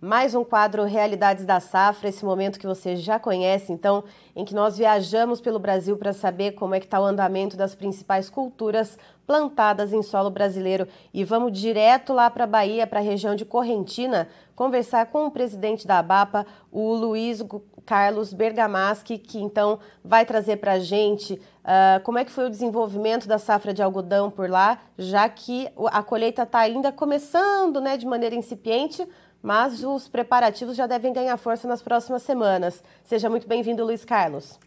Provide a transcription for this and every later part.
mais um quadro Realidades da Safra, esse momento que você já conhece, então, em que nós viajamos pelo Brasil para saber como é que está o andamento das principais culturas plantadas em solo brasileiro. E vamos direto lá para a Bahia, para a região de Correntina, conversar com o presidente da ABAPA, o Luiz Carlos Bergamaschi, que então vai trazer para a gente uh, como é que foi o desenvolvimento da safra de algodão por lá, já que a colheita está ainda começando né, de maneira incipiente, mas os preparativos já devem ganhar força nas próximas semanas. Seja muito bem-vindo, Luiz Carlos.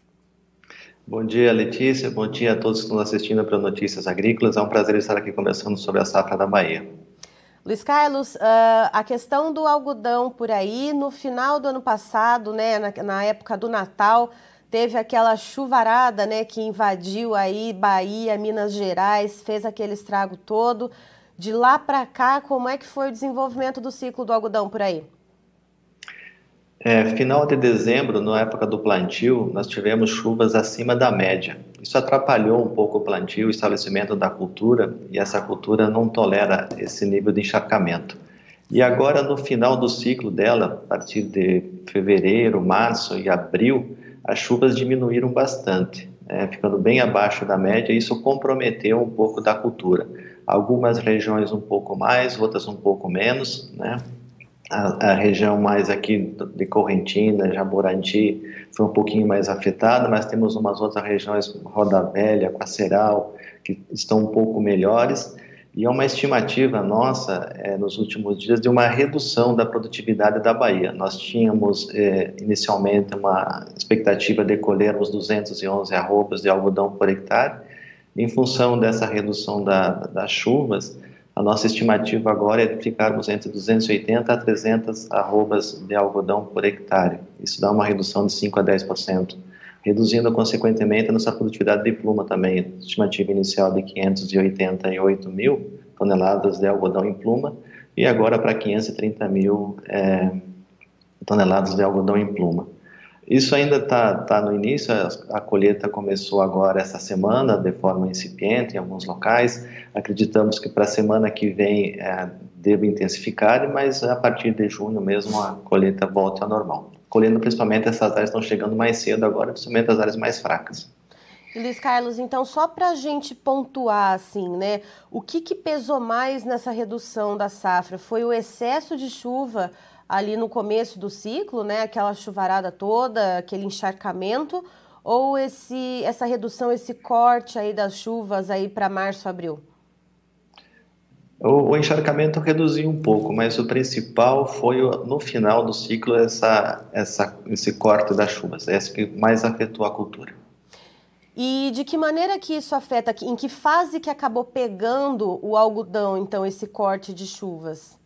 Bom dia, Letícia. Bom dia a todos que estão assistindo para Notícias Agrícolas. É um prazer estar aqui conversando sobre a safra da Bahia. Luiz Carlos, uh, a questão do algodão por aí, no final do ano passado, né, na, na, época do Natal, teve aquela chuvarada né, que invadiu aí Bahia, Minas Gerais, fez aquele estrago todo. De lá para cá, como é que foi o desenvolvimento do ciclo do algodão por aí? É, final de dezembro, na época do plantio, nós tivemos chuvas acima da média. Isso atrapalhou um pouco o plantio, o estabelecimento da cultura, e essa cultura não tolera esse nível de encharcamento. E agora, no final do ciclo dela, a partir de fevereiro, março e abril, as chuvas diminuíram bastante, né, ficando bem abaixo da média, e isso comprometeu um pouco da cultura algumas regiões um pouco mais, outras um pouco menos, né? A, a, região mais aqui de Correntina, Jaborandi, foi um pouquinho mais afetada, mas temos umas outras regiões, Roda Velha, Quaceral, que estão um pouco melhores. E é uma estimativa nossa, é, nos últimos dias, de uma redução da produtividade da Bahia. Nós tínhamos, é, inicialmente, uma expectativa de colhermos 211 arrobas de algodão por hectare, em função dessa redução da, das chuvas, a nossa estimativa agora é de ficarmos entre 280 a 300 arrobas de algodão por hectare. Isso dá uma redução de 5 a 10%, reduzindo consequentemente a nossa produtividade de pluma também. Estimativa inicial de 588 mil toneladas de algodão em pluma e agora para 530 mil é, toneladas de algodão em pluma. Isso ainda está tá no início, a, colheita começou agora essa semana, de forma incipiente em alguns locais. Acreditamos que para a semana que vem é, deve intensificar, mas a partir de junho mesmo a colheita volta ao normal. Colhendo principalmente essas áreas estão chegando mais cedo agora, principalmente as áreas mais fracas. Luiz Carlos, então só para a gente pontuar assim, né, o que, que pesou mais nessa redução da safra? Foi o excesso de chuva ali no começo do ciclo, né, aquela chuvarada toda, aquele encharcamento, ou esse, essa redução, esse corte aí das chuvas aí para março, abril? O, o, encharcamento reduziu um pouco, mas o principal foi no final do ciclo essa, essa, esse corte das chuvas, esse que mais afetou a cultura. E de que maneira que isso afeta? Em que fase que acabou pegando o algodão, então, esse corte de chuvas?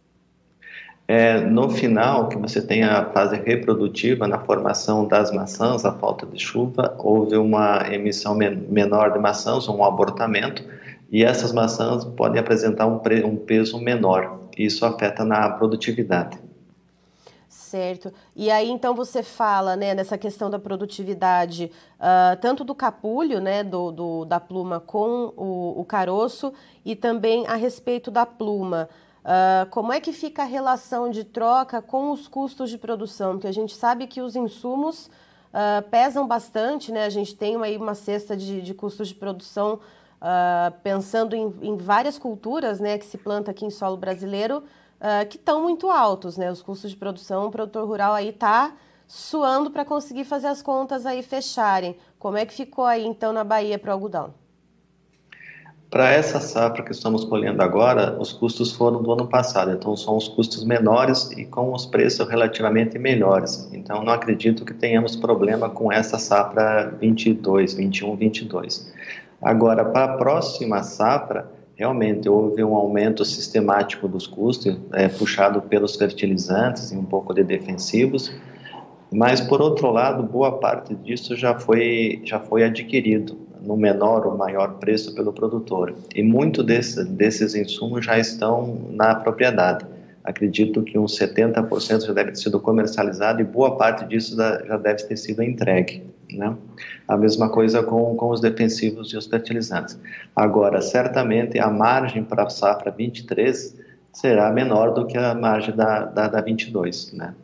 É, no final, que você tem a fase reprodutiva na formação das maçãs, a falta de chuva, houve uma emissão menor de maçãs, um abortamento, e essas maçãs podem apresentar um, um peso menor. Isso afeta na produtividade. Certo. E aí, então, você fala né, nessa questão da produtividade, uh, tanto do capulho, né, do, do, da pluma com o, o caroço, e também a respeito da pluma. Uh, como é que fica a relação de troca com os custos de produção? Porque a gente sabe que os insumos uh, pesam bastante, né? A gente tem aí uma cesta de, de custos de produção uh, pensando em, em, várias culturas, né, que se planta aqui em solo brasileiro, que estão muito altos, né? Os custos de produção, o produtor rural aí está suando para conseguir fazer as contas aí fecharem. Como é que ficou aí então na Bahia para o algodão? Para essa safra que estamos colhendo agora, os custos foram do ano passado, então são os custos menores e com os preços relativamente melhores. Então não acredito que tenhamos problema com essa safra 22, 21, 22. Agora, para a próxima safra, realmente houve um aumento sistemático dos custos, é, puxado pelos fertilizantes e um pouco de defensivos, mas por outro lado, boa parte disso já foi, já foi adquirido no menor ou maior preço pelo produtor. E muito desse, desses insumos já estão na propriedade. Acredito que uns 70% já deve ter sido comercializado e boa parte disso já deve ter sido entregue. Né? A mesma coisa com, com os defensivos e os fertilizantes. Agora, certamente a margem para a safra 23 será menor do que a margem da, da, da 22, né?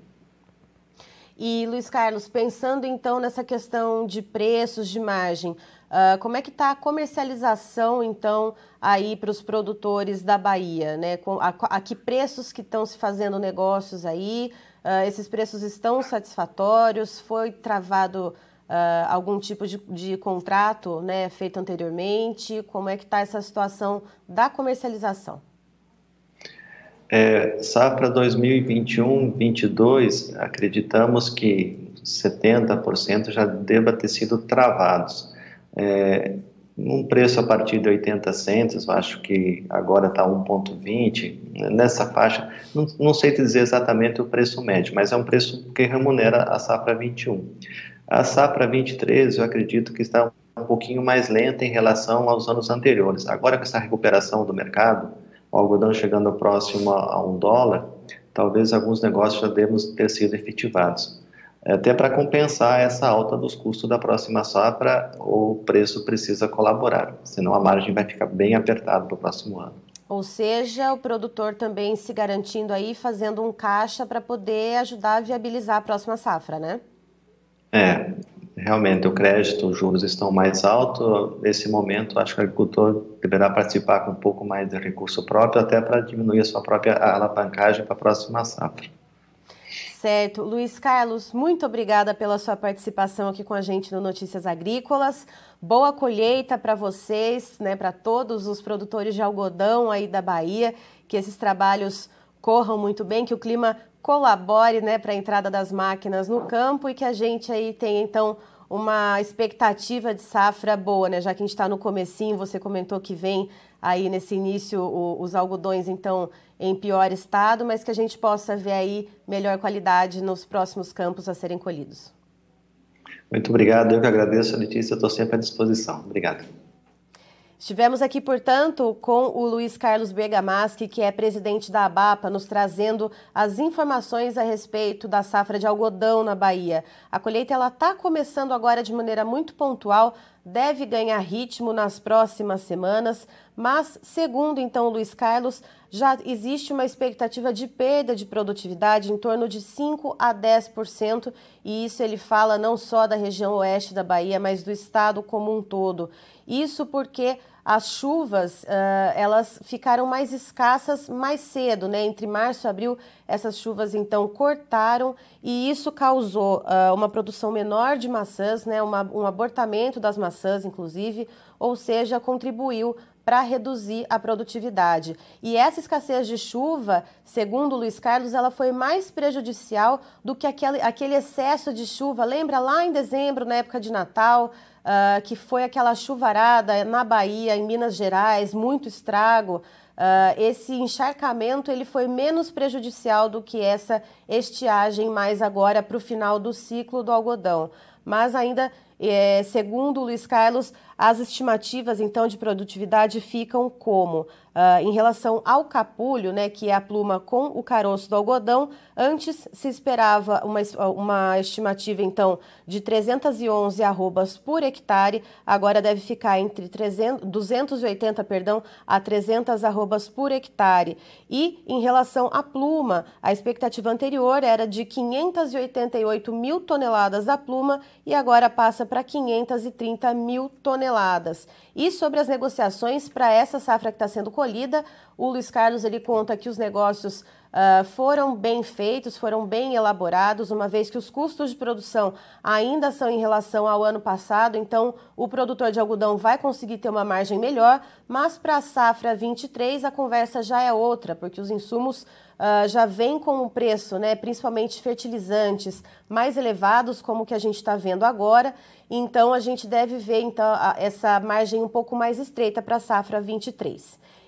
E, Luiz Carlos, pensando então nessa questão de preços, de margem, uh, como é que está a comercialização, então, aí para os produtores da Bahia? Né? A, a, que preços que estão se fazendo negócios aí? Uh, esses preços estão satisfatórios? Foi travado uh, algum tipo de, de contrato né, feito anteriormente? Como é que está essa situação da comercialização? É, safra 2021-22, acreditamos que 70% já deva ter sido travados. É, um preço a partir de 80 centos, acho que agora está 1,20, nessa faixa, não, não sei dizer exatamente o preço médio, mas é um preço que remunera a safra 21. A safra 23, eu acredito que está um pouquinho mais lenta em relação aos anos anteriores. Agora com essa recuperação do mercado, o algodão chegando próximo a, um dólar, talvez alguns negócios já devem ter sido efetivados. Até para compensar essa alta dos custos da próxima safra, o preço precisa colaborar, senão a margem vai ficar bem apertada para o próximo ano. Ou seja, o produtor também se garantindo aí, fazendo um caixa para poder ajudar a viabilizar a próxima safra, né? É, realmente o crédito, os juros estão mais altos. Nesse momento, acho que o agricultor deverá participar com um pouco mais de recurso próprio, até para diminuir a sua própria alavancagem para a próxima safra. Certo. Luiz Carlos, muito obrigada pela sua participação aqui com a gente no Notícias Agrícolas. Boa colheita para vocês, né, para todos os produtores de algodão aí da Bahia, que esses trabalhos corram muito bem, que o clima colabore né, para a entrada das máquinas no campo e que a gente aí tenha, então, uma expectativa de safra boa, né? Já que a gente está no comecinho, você comentou que vem aí nesse início o, os algodões, então, em pior estado, mas que a gente possa ver aí melhor qualidade nos próximos campos a serem colhidos. Muito obrigado, eu que agradeço, Letícia, estou sempre à disposição. Obrigado. Estivemos aqui, portanto, com o Luiz Carlos Bergamaschi, que é presidente da ABAPA, nos trazendo as informações a respeito da safra de algodão na Bahia. A colheita está começando agora de maneira muito pontual, deve ganhar ritmo nas próximas semanas, mas, segundo então Luiz Carlos, já existe uma expectativa de perda de produtividade em torno de 5 a 10%, e isso ele fala não só da região oeste da Bahia, mas do estado como um todo. Isso porque as chuvas uh, elas ficaram mais escassas mais cedo, né? Entre março e abril, essas chuvas então cortaram e isso causou uh, uma produção menor de maçãs, né? Uma, um abortamento das maçãs, inclusive, ou seja, contribuiu para reduzir a produtividade. E essa escassez de chuva, segundo Luiz Carlos, ela foi mais prejudicial do que aquele, aquele excesso de chuva. Lembra lá em dezembro, na época de Natal? uh, que foi aquela chuvarada na Bahia, em Minas Gerais, muito estrago. Uh, esse encharcamento ele foi menos prejudicial do que essa estiagem mais agora para o final do ciclo do algodão. Mas ainda, é, segundo o Luiz Carlos, as estimativas então de produtividade ficam como? Uh, em relação ao capulho, né, que é a pluma com o caroço do algodão, antes se esperava uma, uma estimativa então de 311 arrobas por hectare, agora deve ficar entre 300, 280 perdão, a 300 arrobas por hectare. E em relação à pluma, a expectativa anterior era de 588 mil toneladas a pluma e agora passa para 530 mil toneladas. E sobre as negociações para essa safra que está sendo colhida, o Luiz Carlos ele conta que os negócios uh, foram bem feitos, foram bem elaborados, uma vez que os custos de produção ainda são em relação ao ano passado, então o produtor de algodão vai conseguir ter uma margem melhor, mas para a safra 23 a conversa já é outra, porque os insumos Uh, já vêm com um preço, né, principalmente fertilizantes, mais elevados, como que a gente está vendo agora. Então, a gente deve ver então, a, essa margem um pouco mais estreita para a safra 23.